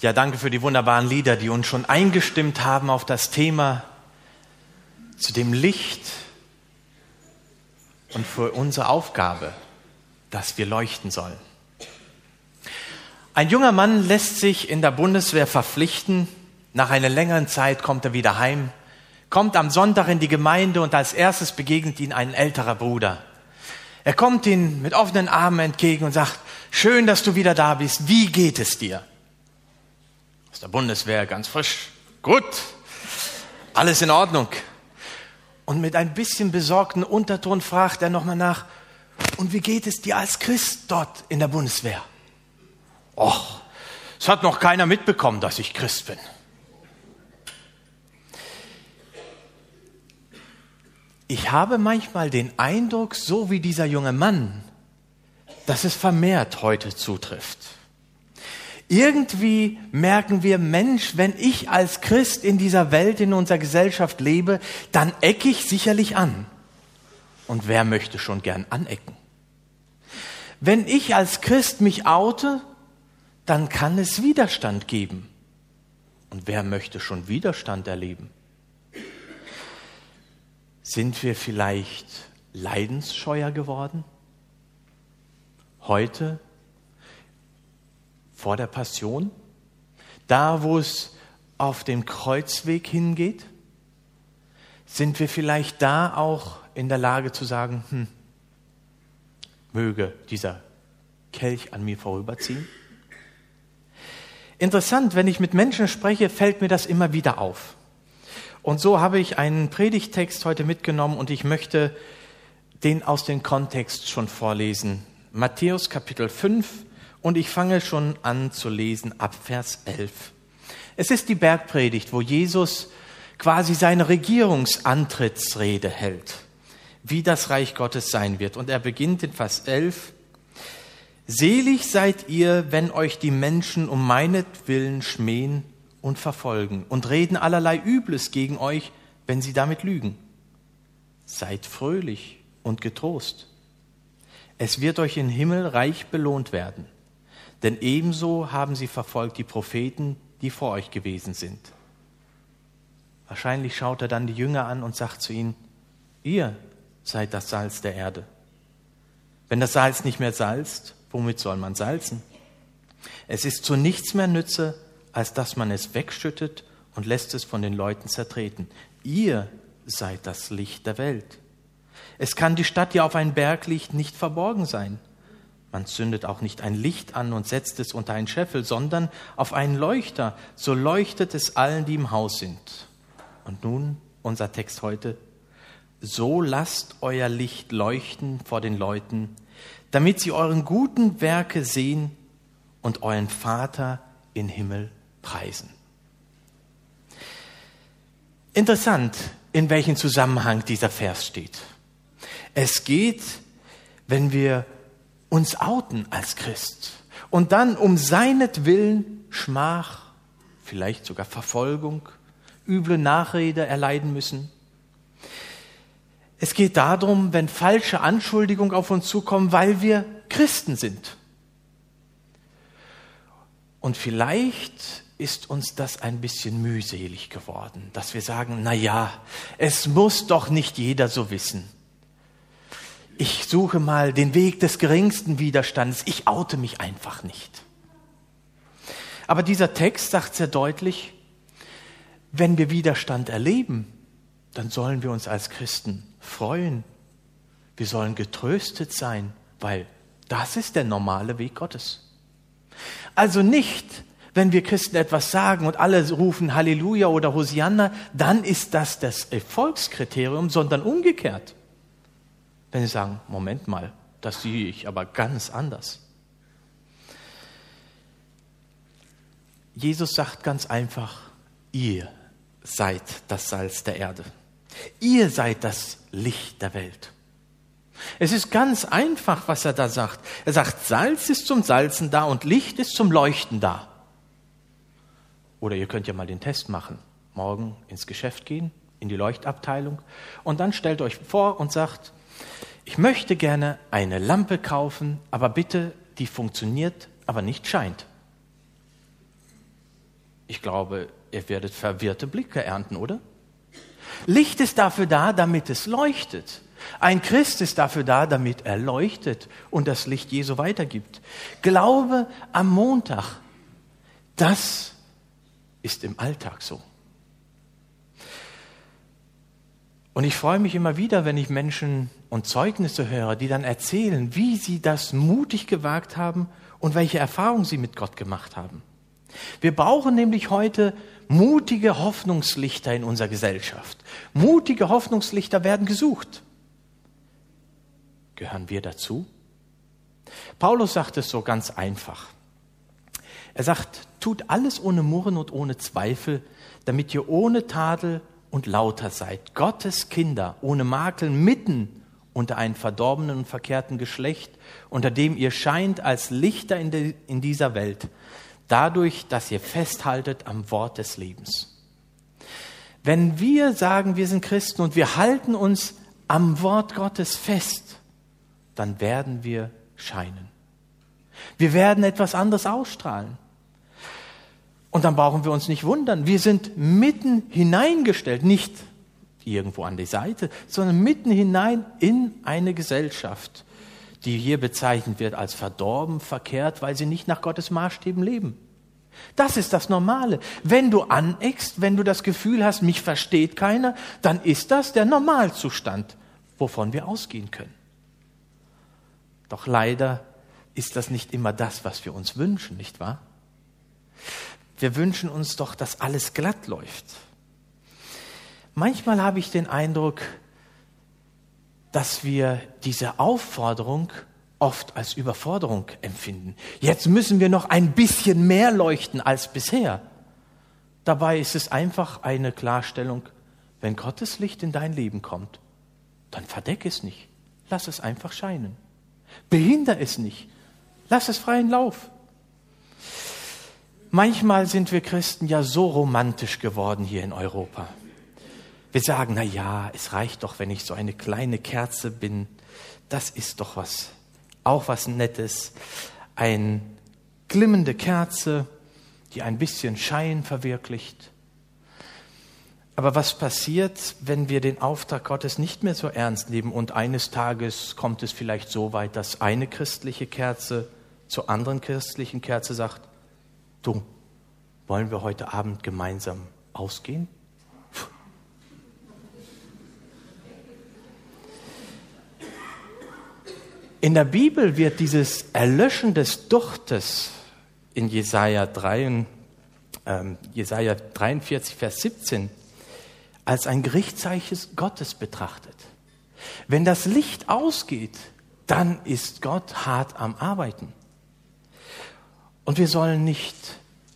Ja, danke für die wunderbaren Lieder, die uns schon eingestimmt haben auf das Thema zu dem Licht und für unsere Aufgabe, dass wir leuchten sollen. Ein junger Mann lässt sich in der Bundeswehr verpflichten. Nach einer längeren Zeit kommt er wieder heim, kommt am Sonntag in die Gemeinde und als erstes begegnet ihn ein älterer Bruder. Er kommt ihn mit offenen Armen entgegen und sagt, schön, dass du wieder da bist. Wie geht es dir? Aus der Bundeswehr ganz frisch. Gut. Alles in Ordnung. Und mit ein bisschen besorgten Unterton fragt er nochmal nach, und wie geht es dir als Christ dort in der Bundeswehr? Och, es hat noch keiner mitbekommen, dass ich Christ bin. Ich habe manchmal den Eindruck, so wie dieser junge Mann, dass es vermehrt heute zutrifft. Irgendwie merken wir, Mensch, wenn ich als Christ in dieser Welt, in unserer Gesellschaft lebe, dann ecke ich sicherlich an. Und wer möchte schon gern anecken? Wenn ich als Christ mich oute, dann kann es Widerstand geben. Und wer möchte schon Widerstand erleben? Sind wir vielleicht leidensscheuer geworden? Heute, vor der Passion, da wo es auf dem Kreuzweg hingeht? Sind wir vielleicht da auch in der Lage zu sagen, hm, möge dieser Kelch an mir vorüberziehen? Interessant, wenn ich mit Menschen spreche, fällt mir das immer wieder auf. Und so habe ich einen Predigtext heute mitgenommen und ich möchte den aus dem Kontext schon vorlesen. Matthäus Kapitel 5 und ich fange schon an zu lesen ab Vers 11. Es ist die Bergpredigt, wo Jesus quasi seine Regierungsantrittsrede hält, wie das Reich Gottes sein wird. Und er beginnt in Vers 11. Selig seid ihr, wenn euch die Menschen um meinetwillen schmähen und verfolgen und reden allerlei Übles gegen euch, wenn sie damit lügen. Seid fröhlich und getrost. Es wird euch im Himmel reich belohnt werden, denn ebenso haben sie verfolgt die Propheten, die vor euch gewesen sind. Wahrscheinlich schaut er dann die Jünger an und sagt zu ihnen, ihr seid das Salz der Erde. Wenn das Salz nicht mehr salzt, womit soll man salzen? Es ist zu nichts mehr Nütze, als dass man es wegschüttet und lässt es von den Leuten zertreten. Ihr seid das Licht der Welt. Es kann die Stadt ja auf ein Berglicht nicht verborgen sein. Man zündet auch nicht ein Licht an und setzt es unter einen Scheffel, sondern auf einen Leuchter, so leuchtet es allen, die im Haus sind. Und nun unser Text heute. So lasst euer Licht leuchten vor den Leuten, damit sie euren guten Werke sehen und euren Vater im Himmel preisen. Interessant, in welchem Zusammenhang dieser Vers steht. Es geht, wenn wir uns outen als Christ und dann um seinetwillen Schmach, vielleicht sogar Verfolgung, üble Nachrede erleiden müssen. Es geht darum, wenn falsche Anschuldigungen auf uns zukommen, weil wir Christen sind. Und vielleicht ist uns das ein bisschen mühselig geworden, dass wir sagen, na ja, es muss doch nicht jeder so wissen. Ich suche mal den Weg des geringsten Widerstands. Ich oute mich einfach nicht. Aber dieser Text sagt sehr deutlich, wenn wir Widerstand erleben, dann sollen wir uns als Christen freuen. Wir sollen getröstet sein, weil das ist der normale Weg Gottes. Also nicht, wenn wir Christen etwas sagen und alle rufen Halleluja oder Hosianna, dann ist das das Erfolgskriterium, sondern umgekehrt. Wenn sie sagen, Moment mal, das sehe ich aber ganz anders. Jesus sagt ganz einfach, ihr seid das Salz der Erde. Ihr seid das Licht der Welt. Es ist ganz einfach, was er da sagt. Er sagt, Salz ist zum Salzen da und Licht ist zum Leuchten da. Oder ihr könnt ja mal den Test machen. Morgen ins Geschäft gehen, in die Leuchtabteilung und dann stellt euch vor und sagt, ich möchte gerne eine Lampe kaufen, aber bitte, die funktioniert, aber nicht scheint. Ich glaube, ihr werdet verwirrte Blicke ernten, oder? Licht ist dafür da, damit es leuchtet. Ein Christ ist dafür da, damit er leuchtet und das Licht Jesu weitergibt. Glaube am Montag, das ist im Alltag so. Und ich freue mich immer wieder, wenn ich Menschen und Zeugnisse höre, die dann erzählen, wie sie das mutig gewagt haben und welche Erfahrungen sie mit Gott gemacht haben. Wir brauchen nämlich heute mutige Hoffnungslichter in unserer Gesellschaft. Mutige Hoffnungslichter werden gesucht. Gehören wir dazu? Paulus sagt es so ganz einfach. Er sagt, tut alles ohne Murren und ohne Zweifel, damit ihr ohne Tadel und lauter seid, Gottes Kinder ohne Makel mitten unter einem verdorbenen und verkehrten Geschlecht, unter dem ihr scheint als Lichter in, de, in dieser Welt, dadurch, dass ihr festhaltet am Wort des Lebens. Wenn wir sagen, wir sind Christen und wir halten uns am Wort Gottes fest, dann werden wir scheinen. Wir werden etwas anderes ausstrahlen. Und dann brauchen wir uns nicht wundern. Wir sind mitten hineingestellt, nicht irgendwo an die Seite, sondern mitten hinein in eine Gesellschaft, die hier bezeichnet wird als verdorben, verkehrt, weil sie nicht nach Gottes Maßstäben leben. Das ist das Normale. Wenn du aneckst, wenn du das Gefühl hast, mich versteht keiner, dann ist das der Normalzustand, wovon wir ausgehen können. Doch leider ist das nicht immer das, was wir uns wünschen, nicht wahr? Wir wünschen uns doch, dass alles glatt läuft. Manchmal habe ich den Eindruck, dass wir diese Aufforderung oft als Überforderung empfinden. Jetzt müssen wir noch ein bisschen mehr leuchten als bisher. Dabei ist es einfach eine Klarstellung, wenn Gottes Licht in dein Leben kommt, dann verdeck es nicht. Lass es einfach scheinen. Behinder es nicht. Lass es freien Lauf. Manchmal sind wir Christen ja so romantisch geworden hier in Europa. Wir sagen, na ja, es reicht doch, wenn ich so eine kleine Kerze bin. Das ist doch was, auch was Nettes. Eine glimmende Kerze, die ein bisschen Schein verwirklicht. Aber was passiert, wenn wir den Auftrag Gottes nicht mehr so ernst nehmen und eines Tages kommt es vielleicht so weit, dass eine christliche Kerze zur anderen christlichen Kerze sagt, du, wollen wir heute Abend gemeinsam ausgehen? In der Bibel wird dieses Erlöschen des Duchtes in Jesaja, 3, äh, Jesaja 43, Vers 17 als ein Gerichtszeichen Gottes betrachtet. Wenn das Licht ausgeht, dann ist Gott hart am Arbeiten. Und wir sollen nicht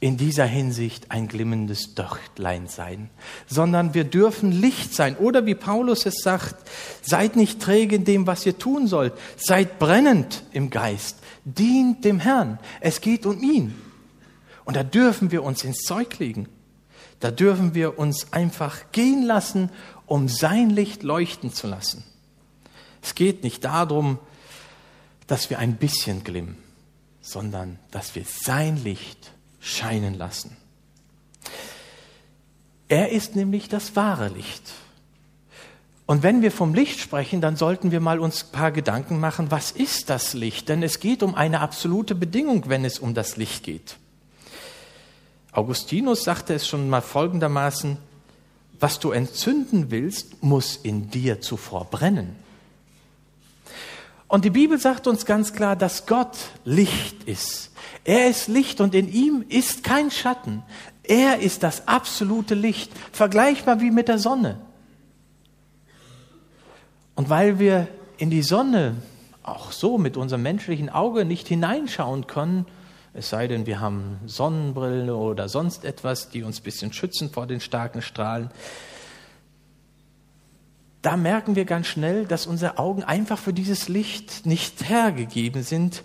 in dieser Hinsicht ein glimmendes Dörtlein sein, sondern wir dürfen Licht sein. Oder wie Paulus es sagt, seid nicht träge in dem, was ihr tun sollt, seid brennend im Geist, dient dem Herrn. Es geht um ihn. Und da dürfen wir uns ins Zeug legen. Da dürfen wir uns einfach gehen lassen, um sein Licht leuchten zu lassen. Es geht nicht darum, dass wir ein bisschen glimmen, sondern dass wir sein Licht scheinen lassen. Er ist nämlich das wahre Licht. Und wenn wir vom Licht sprechen, dann sollten wir mal uns ein paar Gedanken machen, was ist das Licht? Denn es geht um eine absolute Bedingung, wenn es um das Licht geht. Augustinus sagte es schon mal folgendermaßen, was du entzünden willst, muss in dir zuvor brennen. Und die Bibel sagt uns ganz klar, dass Gott Licht ist. Er ist Licht und in ihm ist kein Schatten. Er ist das absolute Licht, vergleichbar wie mit der Sonne. Und weil wir in die Sonne auch so mit unserem menschlichen Auge nicht hineinschauen können, es sei denn, wir haben Sonnenbrille oder sonst etwas, die uns ein bisschen schützen vor den starken Strahlen, da merken wir ganz schnell, dass unsere Augen einfach für dieses Licht nicht hergegeben sind,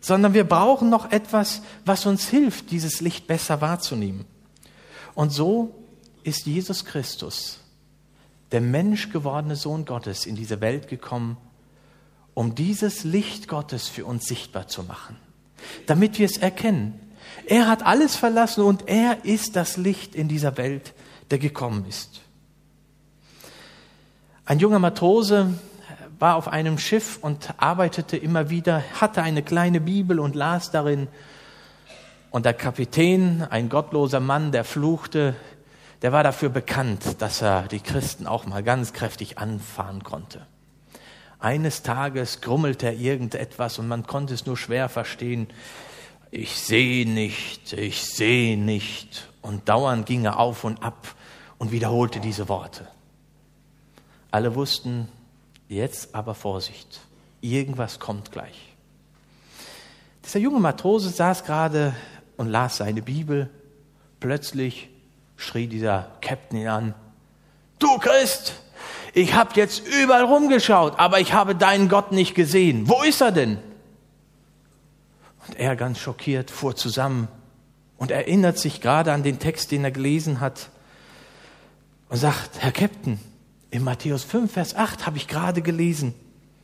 sondern wir brauchen noch etwas, was uns hilft, dieses Licht besser wahrzunehmen. Und so ist Jesus Christus, der menschgewordene Sohn Gottes, in diese Welt gekommen, um dieses Licht Gottes für uns sichtbar zu machen, damit wir es erkennen. Er hat alles verlassen und er ist das Licht in dieser Welt, der gekommen ist. Ein junger Matrose war auf einem Schiff und arbeitete immer wieder, hatte eine kleine Bibel und las darin. Und der Kapitän, ein gottloser Mann, der fluchte, der war dafür bekannt, dass er die Christen auch mal ganz kräftig anfahren konnte. Eines Tages grummelte er irgendetwas und man konnte es nur schwer verstehen. Ich sehe nicht, ich sehe nicht. Und dauernd ging er auf und ab und wiederholte diese Worte. Alle wussten, Jetzt aber Vorsicht, irgendwas kommt gleich. Dieser junge Matrose saß gerade und las seine Bibel. Plötzlich schrie dieser Captain ihn an, du Christ, ich habe jetzt überall rumgeschaut, aber ich habe deinen Gott nicht gesehen. Wo ist er denn? Und er ganz schockiert fuhr zusammen und erinnert sich gerade an den Text, den er gelesen hat und sagt, Herr Captain, in Matthäus 5, Vers 8 habe ich gerade gelesen.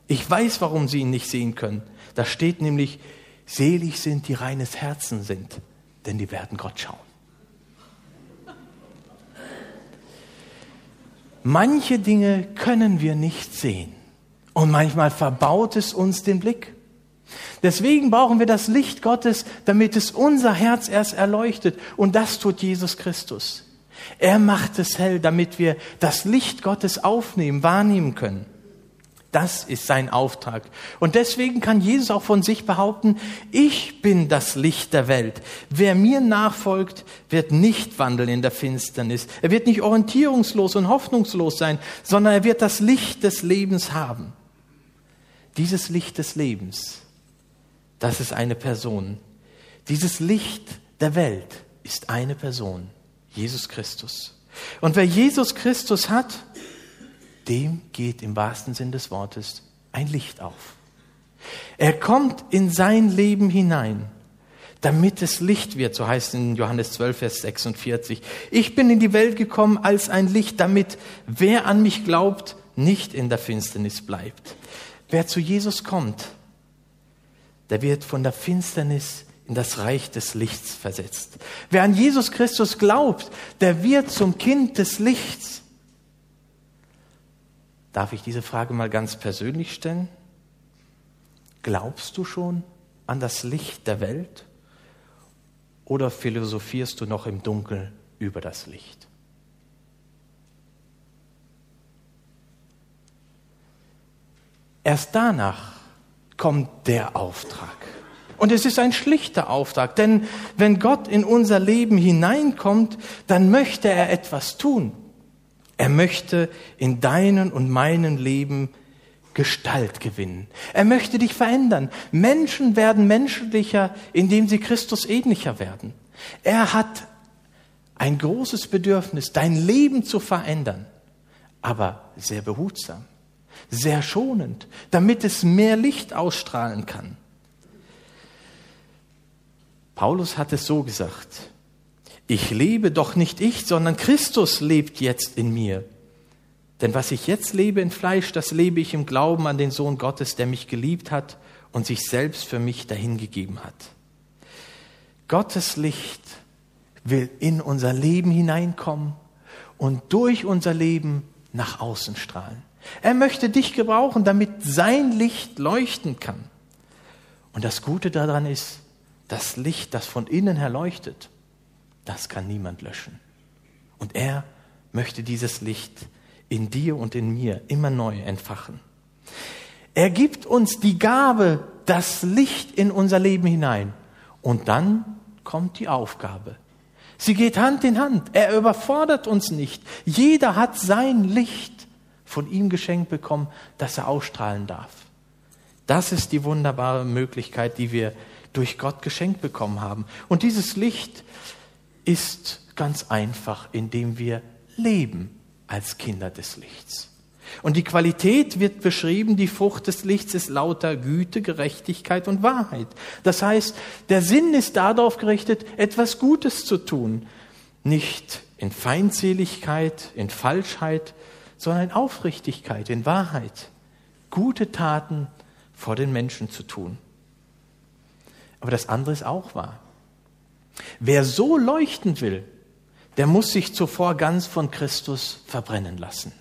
Ich weiß, warum sie ihn nicht sehen können. Da steht nämlich, selig sind die reines Herzen sind, denn die werden Gott schauen. Manche Dinge können wir nicht sehen und manchmal verbaut es uns den Blick. Deswegen brauchen wir das Licht Gottes, damit es unser Herz erst erleuchtet und das tut Jesus Christus. Er macht es hell, damit wir das Licht Gottes aufnehmen, wahrnehmen können. Das ist sein Auftrag. Und deswegen kann Jesus auch von sich behaupten, ich bin das Licht der Welt. Wer mir nachfolgt, wird nicht wandeln in der Finsternis. Er wird nicht orientierungslos und hoffnungslos sein, sondern er wird das Licht des Lebens haben. Dieses Licht des Lebens, das ist eine Person. Dieses Licht der Welt ist eine Person. Jesus Christus. Und wer Jesus Christus hat, dem geht im wahrsten Sinn des Wortes ein Licht auf. Er kommt in sein Leben hinein, damit es Licht wird, so heißt es in Johannes 12, Vers 46. Ich bin in die Welt gekommen als ein Licht, damit wer an mich glaubt, nicht in der Finsternis bleibt. Wer zu Jesus kommt, der wird von der Finsternis in das Reich des Lichts versetzt. Wer an Jesus Christus glaubt, der wird zum Kind des Lichts. Darf ich diese Frage mal ganz persönlich stellen? Glaubst du schon an das Licht der Welt oder philosophierst du noch im Dunkeln über das Licht? Erst danach kommt der Auftrag. Und es ist ein schlichter Auftrag, denn wenn Gott in unser Leben hineinkommt, dann möchte er etwas tun. Er möchte in deinen und meinen Leben Gestalt gewinnen. Er möchte dich verändern. Menschen werden menschlicher, indem sie Christus ähnlicher werden. Er hat ein großes Bedürfnis, dein Leben zu verändern, aber sehr behutsam, sehr schonend, damit es mehr Licht ausstrahlen kann. Paulus hat es so gesagt. Ich lebe doch nicht ich, sondern Christus lebt jetzt in mir. Denn was ich jetzt lebe in Fleisch, das lebe ich im Glauben an den Sohn Gottes, der mich geliebt hat und sich selbst für mich dahingegeben hat. Gottes Licht will in unser Leben hineinkommen und durch unser Leben nach außen strahlen. Er möchte dich gebrauchen, damit sein Licht leuchten kann. Und das Gute daran ist, das Licht, das von innen her leuchtet, das kann niemand löschen. Und er möchte dieses Licht in dir und in mir immer neu entfachen. Er gibt uns die Gabe, das Licht in unser Leben hinein. Und dann kommt die Aufgabe. Sie geht Hand in Hand. Er überfordert uns nicht. Jeder hat sein Licht von ihm geschenkt bekommen, das er ausstrahlen darf. Das ist die wunderbare Möglichkeit, die wir durch Gott geschenkt bekommen haben. Und dieses Licht ist ganz einfach, indem wir leben als Kinder des Lichts. Und die Qualität wird beschrieben, die Frucht des Lichts ist lauter Güte, Gerechtigkeit und Wahrheit. Das heißt, der Sinn ist darauf gerichtet, etwas Gutes zu tun. Nicht in Feindseligkeit, in Falschheit, sondern in Aufrichtigkeit, in Wahrheit. Gute Taten vor den Menschen zu tun. Aber das andere ist auch wahr. Wer so leuchten will, der muss sich zuvor ganz von Christus verbrennen lassen.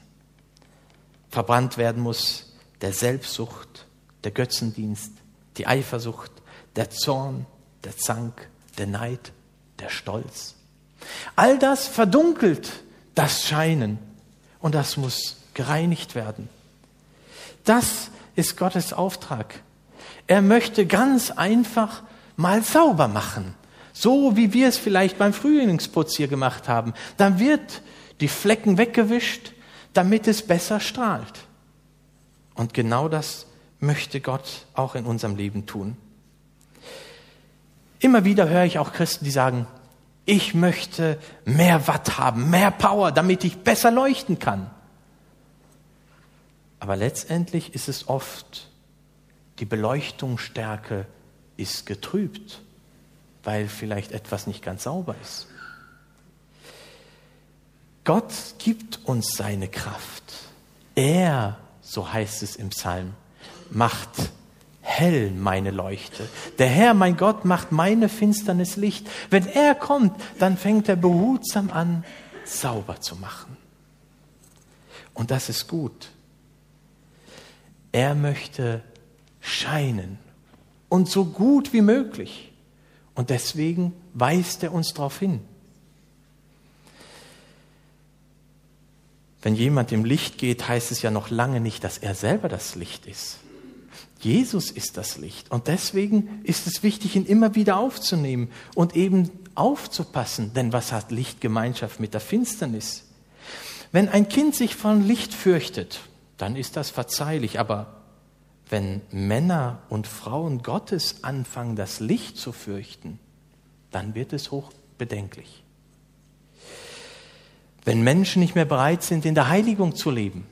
Verbrannt werden muss der Selbstsucht, der Götzendienst, die Eifersucht, der Zorn, der Zank, der Neid, der Stolz. All das verdunkelt das Scheinen und das muss gereinigt werden. Das ist Gottes Auftrag. Er möchte ganz einfach mal sauber machen, so wie wir es vielleicht beim Frühlingsputz hier gemacht haben. Dann wird die Flecken weggewischt, damit es besser strahlt. Und genau das möchte Gott auch in unserem Leben tun. Immer wieder höre ich auch Christen, die sagen, ich möchte mehr Watt haben, mehr Power, damit ich besser leuchten kann. Aber letztendlich ist es oft, die Beleuchtungsstärke ist getrübt, weil vielleicht etwas nicht ganz sauber ist. Gott gibt uns seine Kraft. Er, so heißt es im Psalm, macht hell meine Leuchte. Der Herr, mein Gott, macht meine Finsternis Licht. Wenn er kommt, dann fängt er behutsam an, sauber zu machen. Und das ist gut. Er möchte scheinen und so gut wie möglich. Und deswegen weist er uns darauf hin. Wenn jemand im Licht geht, heißt es ja noch lange nicht, dass er selber das Licht ist. Jesus ist das Licht. Und deswegen ist es wichtig, ihn immer wieder aufzunehmen und eben aufzupassen. Denn was hat Licht Gemeinschaft mit der Finsternis? Wenn ein Kind sich von Licht fürchtet, dann ist das verzeihlich. Aber wenn Männer und Frauen Gottes anfangen, das Licht zu fürchten, dann wird es hochbedenklich. Wenn Menschen nicht mehr bereit sind, in der Heiligung zu leben,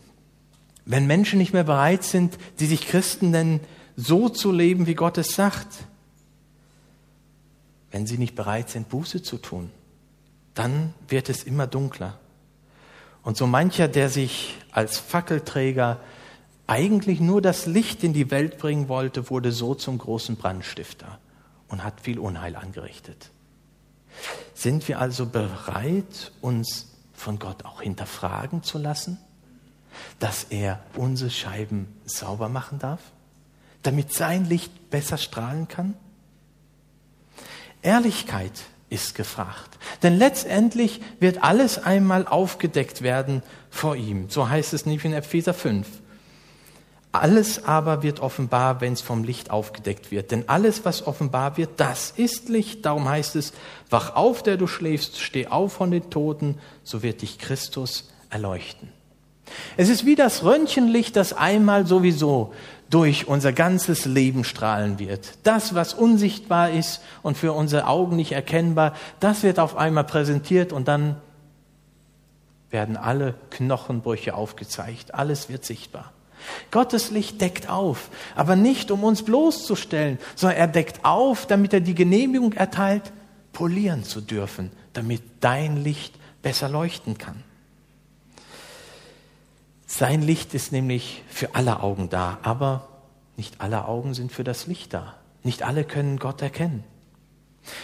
wenn Menschen nicht mehr bereit sind, die sich Christen nennen, so zu leben, wie Gott es sagt, wenn sie nicht bereit sind, Buße zu tun, dann wird es immer dunkler. Und so mancher, der sich als Fackelträger eigentlich nur das Licht in die Welt bringen wollte, wurde so zum großen Brandstifter und hat viel Unheil angerichtet. Sind wir also bereit, uns von Gott auch hinterfragen zu lassen? dass er unsere Scheiben sauber machen darf, damit sein Licht besser strahlen kann? Ehrlichkeit ist gefragt. Denn letztendlich wird alles einmal aufgedeckt werden vor ihm. So heißt es nämlich in Epheser 5. Alles aber wird offenbar, wenn es vom Licht aufgedeckt wird. Denn alles, was offenbar wird, das ist Licht. Darum heißt es, wach auf, der du schläfst, steh auf von den Toten, so wird dich Christus erleuchten. Es ist wie das Röntgenlicht, das einmal sowieso durch unser ganzes Leben strahlen wird. Das, was unsichtbar ist und für unsere Augen nicht erkennbar, das wird auf einmal präsentiert und dann werden alle Knochenbrüche aufgezeigt. Alles wird sichtbar. Gottes Licht deckt auf, aber nicht um uns bloßzustellen, sondern er deckt auf, damit er die Genehmigung erteilt, polieren zu dürfen, damit dein Licht besser leuchten kann. Sein Licht ist nämlich für alle Augen da, aber nicht alle Augen sind für das Licht da. Nicht alle können Gott erkennen.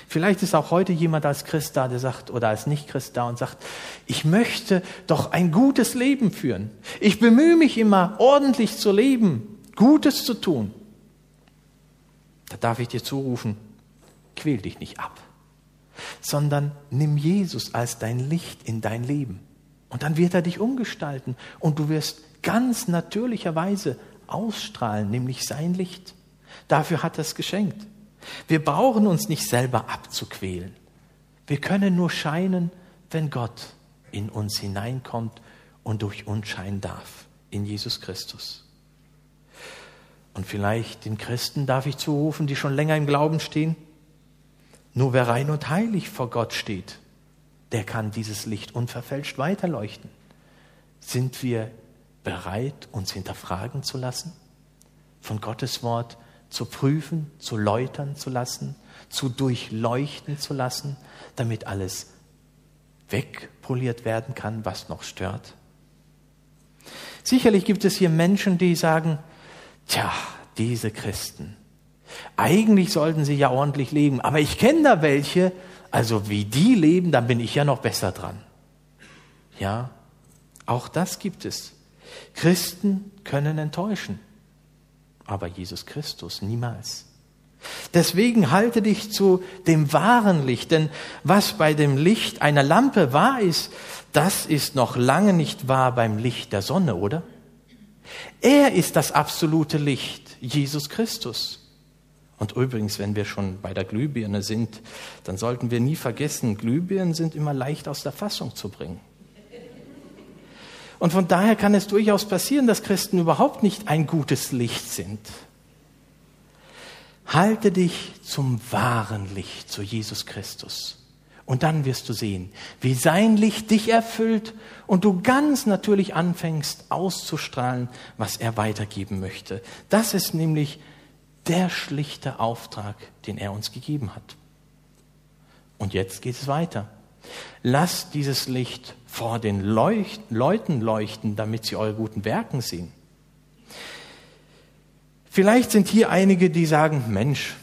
Vielleicht ist auch heute jemand als Christ da, der sagt, oder als Nicht-Christ da und sagt, ich möchte doch ein gutes Leben führen. Ich bemühe mich immer, ordentlich zu leben, Gutes zu tun. Da darf ich dir zurufen, quäl dich nicht ab, sondern nimm Jesus als dein Licht in dein Leben. Und dann wird er dich umgestalten und du wirst ganz natürlicherweise ausstrahlen, nämlich sein Licht. Dafür hat er es geschenkt. Wir brauchen uns nicht selber abzuquälen. Wir können nur scheinen, wenn Gott in uns hineinkommt und durch uns scheinen darf, in Jesus Christus. Und vielleicht den Christen darf ich zurufen, die schon länger im Glauben stehen. Nur wer rein und heilig vor Gott steht, der kann dieses Licht unverfälscht weiterleuchten. Sind wir bereit, uns hinterfragen zu lassen? Von Gottes Wort zu prüfen, zu läutern zu lassen, zu durchleuchten zu lassen, damit alles wegpoliert werden kann, was noch stört? Sicherlich gibt es hier Menschen, die sagen, tja, diese Christen, eigentlich sollten sie ja ordentlich leben, aber ich kenne da welche, Also wie die leben, dann bin ich ja noch besser dran. Ja, auch das gibt es. Christen können enttäuschen, aber Jesus Christus niemals. Deswegen halte dich zu dem wahren Licht, denn was bei dem Licht einer Lampe wahr ist, das ist noch lange nicht wahr beim Licht der Sonne, oder? Er ist das absolute Licht, Jesus Christus. Und übrigens, wenn wir schon bei der Glühbirne sind, dann sollten wir nie vergessen, Glühbirnen sind immer leicht aus der Fassung zu bringen. Und von daher kann es durchaus passieren, dass Christen überhaupt nicht ein gutes Licht sind. Halte dich zum wahren Licht, zu Jesus Christus. Und dann wirst du sehen, wie sein Licht dich erfüllt und du ganz natürlich anfängst auszustrahlen, was er weitergeben möchte. Das ist nämlich der schlichte Auftrag, den er uns gegeben hat. Und jetzt geht es weiter. Lasst dieses Licht vor den Leucht Leuten leuchten, damit sie eure guten Werken sehen. Vielleicht sind hier einige, die sagen, Mensch,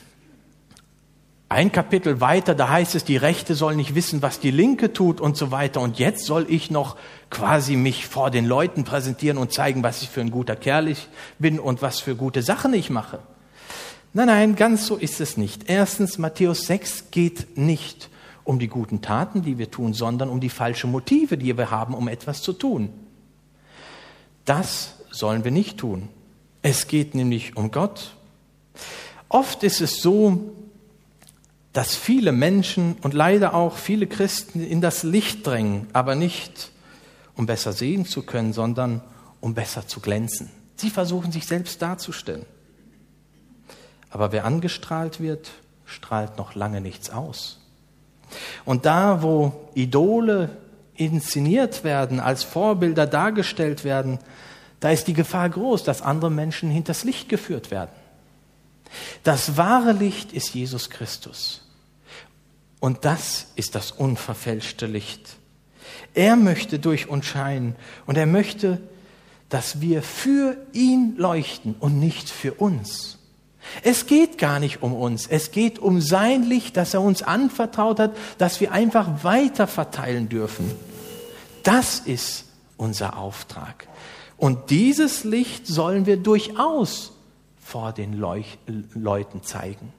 ein Kapitel weiter, da heißt es, die Rechte soll nicht wissen, was die Linke tut und so weiter. Und jetzt soll ich noch quasi mich vor den Leuten präsentieren und zeigen, was ich für ein guter Kerl ich bin und was für gute Sachen ich mache. Nein, nein, ganz so ist es nicht. Erstens, Matthäus 6 geht nicht um die guten Taten, die wir tun, sondern um die falschen Motive, die wir haben, um etwas zu tun. Das sollen wir nicht tun. Es geht nämlich um Gott. Oft ist es so, dass viele Menschen und leider auch viele Christen in das Licht drängen, aber nicht um besser sehen zu können, sondern um besser zu glänzen. Sie versuchen sich selbst darzustellen. Aber wer angestrahlt wird, strahlt noch lange nichts aus. Und da, wo Idole inszeniert werden, als Vorbilder dargestellt werden, da ist die Gefahr groß, dass andere Menschen hinters Licht geführt werden. Das wahre Licht ist Jesus Christus. Und das ist das unverfälschte Licht. Er möchte durch uns scheinen und er möchte, dass wir für ihn leuchten und nicht für uns. Es geht gar nicht um uns, es geht um sein Licht, das er uns anvertraut hat, das wir einfach weiter verteilen dürfen. Das ist unser Auftrag. Und dieses Licht sollen wir durchaus vor den Leuch Leuten zeigen.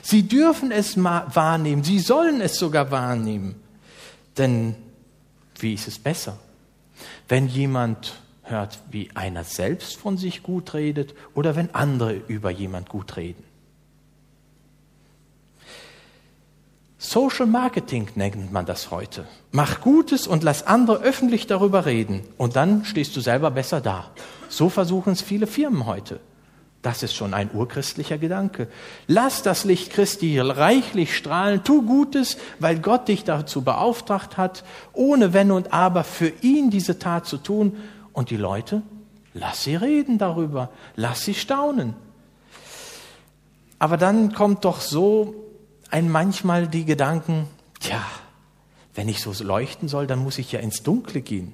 Sie dürfen es wahrnehmen, sie sollen es sogar wahrnehmen. Denn wie ist es besser? Wenn jemand hört, wie einer selbst von sich gut redet oder wenn andere über jemand gut reden. Social Marketing nennt man das heute. Mach Gutes und lass andere öffentlich darüber reden und dann stehst du selber besser da. So versuchen es viele Firmen heute. Das ist schon ein urchristlicher Gedanke. Lass das Licht Christi reichlich strahlen, tu Gutes, weil Gott dich dazu beauftragt hat, ohne Wenn und Aber für ihn diese Tat zu tun. Und die Leute, lass sie reden darüber, lass sie staunen. Aber dann kommt doch so ein manchmal die Gedanken, tja, wenn ich so leuchten soll, dann muss ich ja ins Dunkle gehen.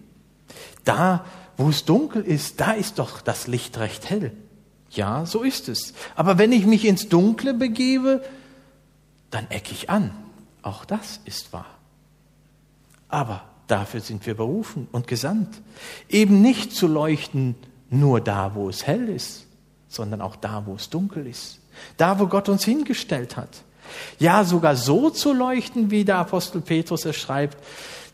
Da, wo es dunkel ist, da ist doch das Licht recht hell. Ja, so ist es. Aber wenn ich mich ins Dunkle begebe, dann ecke ich an. Auch das ist wahr. Aber dafür sind wir berufen und gesandt. Eben nicht zu leuchten nur da, wo es hell ist, sondern auch da, wo es dunkel ist. Da, wo Gott uns hingestellt hat. Ja, sogar so zu leuchten, wie der Apostel Petrus es schreibt,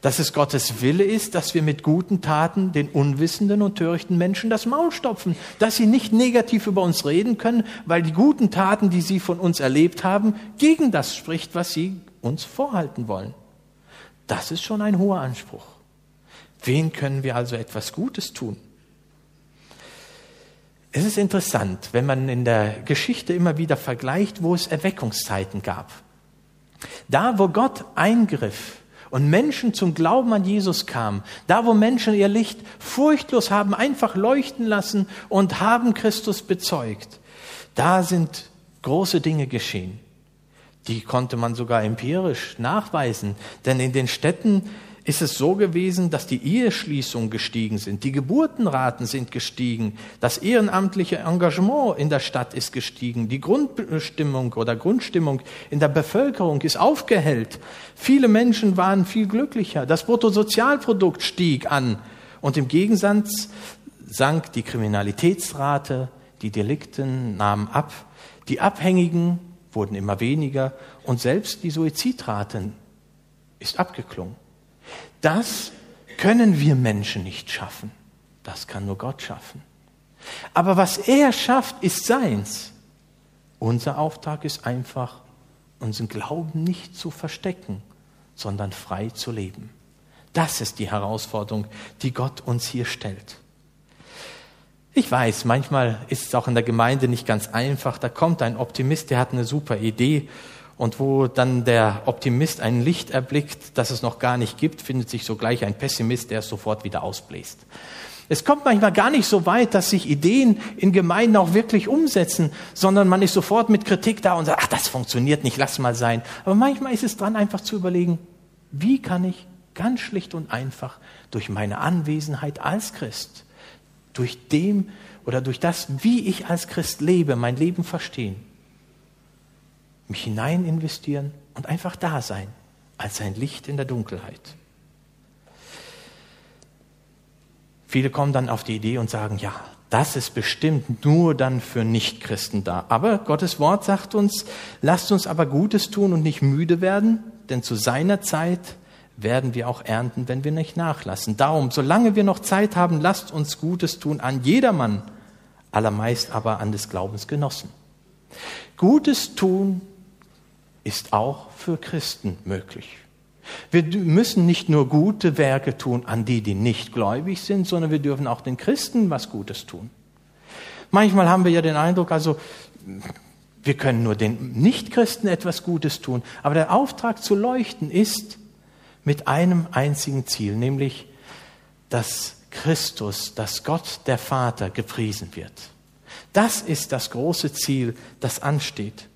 dass es Gottes Wille ist, dass wir mit guten Taten den unwissenden und törichten Menschen das Maul stopfen, dass sie nicht negativ über uns reden können, weil die guten Taten, die sie von uns erlebt haben, gegen das spricht, was sie uns vorhalten wollen. Das ist schon ein hoher Anspruch. Wen können wir also etwas Gutes tun? Es ist interessant, wenn man in der Geschichte immer wieder vergleicht, wo es Erweckungszeiten gab. Da, wo Gott eingriff und Menschen zum Glauben an Jesus kamen, da, wo Menschen ihr Licht furchtlos haben einfach leuchten lassen und haben Christus bezeugt, da sind große Dinge geschehen. Die konnte man sogar empirisch nachweisen, denn in den Städten ist es so gewesen, dass die Eheschließungen gestiegen sind, die Geburtenraten sind gestiegen, das ehrenamtliche Engagement in der Stadt ist gestiegen, die Grundstimmung oder Grundstimmung in der Bevölkerung ist aufgehellt. Viele Menschen waren viel glücklicher, das Bruttosozialprodukt stieg an und im Gegensatz sank die Kriminalitätsrate, die Delikten nahmen ab, die Abhängigen wurden immer weniger und selbst die Suizidrate ist abgeklungen. Das können wir Menschen nicht schaffen. Das kann nur Gott schaffen. Aber was er schafft, ist seins. Unser Auftrag ist einfach, unseren Glauben nicht zu verstecken, sondern frei zu leben. Das ist die Herausforderung, die Gott uns hier stellt. Ich weiß, manchmal ist es auch in der Gemeinde nicht ganz einfach. Da kommt ein Optimist, der hat eine super Idee und wo dann der Optimist ein Licht erblickt, das es noch gar nicht gibt, findet sich sogleich ein Pessimist, der es sofort wieder ausbläst. Es kommt manchmal gar nicht so weit, dass sich Ideen in Gemeinden auch wirklich umsetzen, sondern man ist sofort mit Kritik da und sagt, ach, das funktioniert nicht, lass mal sein. Aber manchmal ist es dran, einfach zu überlegen, wie kann ich ganz schlicht und einfach durch meine Anwesenheit als Christ, durch dem oder durch das, wie ich als Christ lebe, mein Leben verstehen, mich hinein investieren und einfach da sein, als ein Licht in der Dunkelheit. Viele kommen dann auf die Idee und sagen, ja, das ist bestimmt nur dann für Nichtchristen da. Aber Gottes Wort sagt uns, lasst uns aber Gutes tun und nicht müde werden, denn zu seiner Zeit werden wir auch ernten, wenn wir nicht nachlassen. Darum, solange wir noch Zeit haben, lasst uns Gutes tun an jedermann, allermeist aber an des Glaubens Genossen. Gutes tun ist auch für Christen möglich. Wir müssen nicht nur gute Werke tun an die, die nicht gläubig sind, sondern wir dürfen auch den Christen was Gutes tun. Manchmal haben wir ja den Eindruck, also wir können nur den Nichtchristen etwas Gutes tun, aber der Auftrag zu leuchten ist mit einem einzigen Ziel, nämlich, dass Christus, dass Gott der Vater gepriesen wird. Das ist das große Ziel, das ansteht.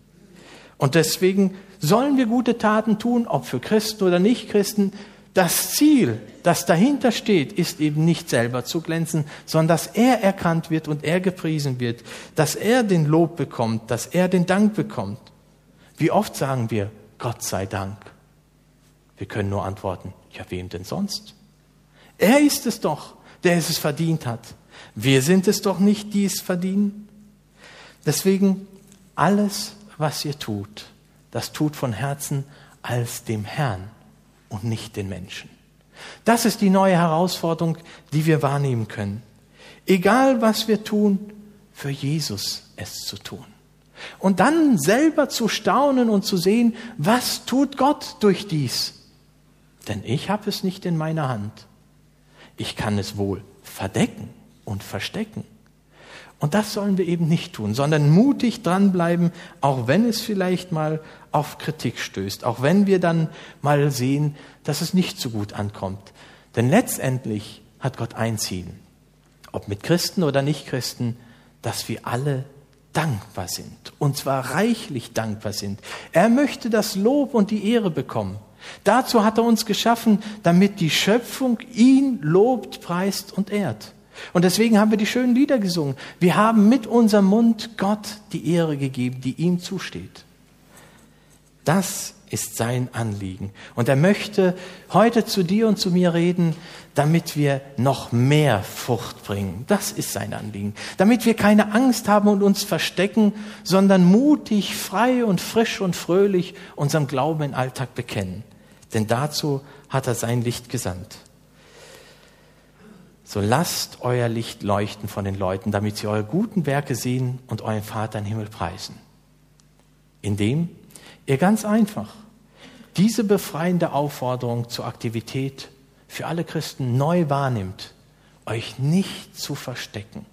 Und deswegen sollen wir gute Taten tun, ob für Christen oder Nichtchristen. Das Ziel, das dahinter steht, ist eben nicht selber zu glänzen, sondern dass er erkannt wird und er gepriesen wird, dass er den Lob bekommt, dass er den Dank bekommt. Wie oft sagen wir, Gott sei Dank. Wir können nur antworten, ja, wem denn sonst? Er ist es doch, der es verdient hat. Wir sind es doch nicht, die es verdienen. Deswegen alles, was ihr tut, das tut von Herzen als dem Herrn und nicht den Menschen. Das ist die neue Herausforderung, die wir wahrnehmen können. Egal was wir tun, für Jesus es zu tun. Und dann selber zu staunen und zu sehen, was tut Gott durch dies. Denn ich habe es nicht in meiner Hand. Ich kann es wohl verdecken und verstecken. Und das sollen wir eben nicht tun, sondern mutig dranbleiben, auch wenn es vielleicht mal auf Kritik stößt, auch wenn wir dann mal sehen, dass es nicht so gut ankommt. Denn letztendlich hat Gott ein Ziel, ob mit Christen oder Nichtchristen, dass wir alle dankbar sind, und zwar reichlich dankbar sind. Er möchte das Lob und die Ehre bekommen. Dazu hat er uns geschaffen, damit die Schöpfung ihn lobt, preist und ehrt. Und deswegen haben wir die schönen Lieder gesungen. Wir haben mit unserem Mund Gott die Ehre gegeben, die ihm zusteht. Das ist sein Anliegen. Und er möchte heute zu dir und zu mir reden, damit wir noch mehr Frucht bringen. Das ist sein Anliegen. Damit wir keine Angst haben und uns verstecken, sondern mutig, frei und frisch und fröhlich unserem Glauben im Alltag bekennen. Denn dazu hat er sein Licht gesandt. So lasst euer Licht leuchten von den Leuten, damit sie eure guten Werke sehen und euren Vater im Himmel preisen. Indem ihr ganz einfach diese befreiende Aufforderung zur Aktivität für alle Christen neu wahrnimmt, euch nicht zu verstecken.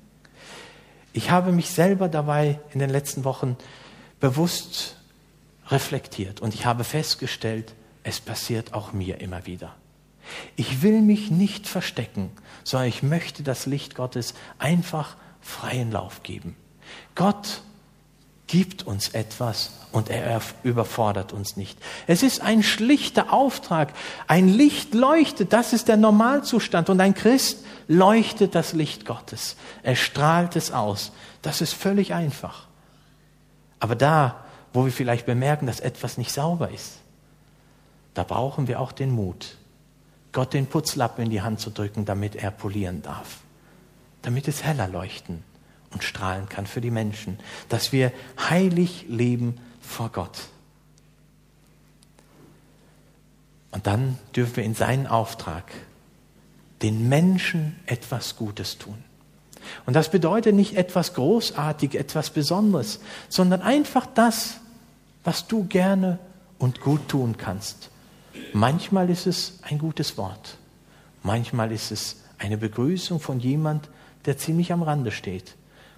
Ich habe mich selber dabei in den letzten Wochen bewusst reflektiert und ich habe festgestellt, es passiert auch mir immer wieder. Ich will mich nicht verstecken, sondern ich möchte das Licht Gottes einfach freien Lauf geben. Gott gibt uns etwas und er überfordert uns nicht. Es ist ein schlichter Auftrag. Ein Licht leuchtet, das ist der Normalzustand. Und ein Christ leuchtet das Licht Gottes. Er strahlt es aus. Das ist völlig einfach. Aber da, wo wir vielleicht bemerken, dass etwas nicht sauber ist, da brauchen wir auch den Mut, Gott den Putzlappen in die Hand zu drücken, damit er polieren darf. Damit es heller leuchten und strahlen kann für die Menschen, dass wir heilig leben vor Gott. Und dann dürfen wir in seinen Auftrag den Menschen etwas Gutes tun. Und das bedeutet nicht etwas Großartiges, etwas Besonderes, sondern einfach das, was du gerne und gut tun kannst. Manchmal ist es ein gutes Wort. Manchmal ist es eine Begrüßung von jemand, der ziemlich am Rande steht.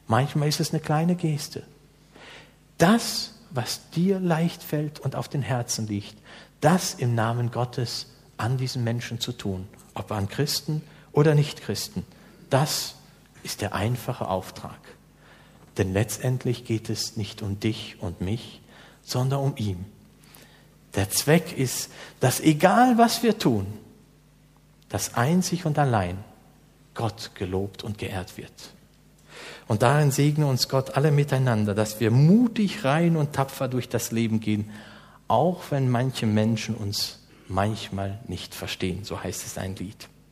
Manchmal ist es eine kleine Geste. Das, was dir leicht fällt und auf den Herzen liegt, das im Namen Gottes an diesen Menschen zu tun, ob an Christen oder Nichtchristen, das ist der einfache Auftrag. Denn letztendlich geht es nicht um dich und mich, sondern um ihn. Der Zweck ist, dass egal was wir tun, dass einzig und allein Gott gelobt und geehrt wird. Und darin segne uns Gott alle miteinander, dass wir mutig, rein und tapfer durch das Leben gehen, auch wenn manche Menschen uns manchmal nicht verstehen. So heißt es ein Lied.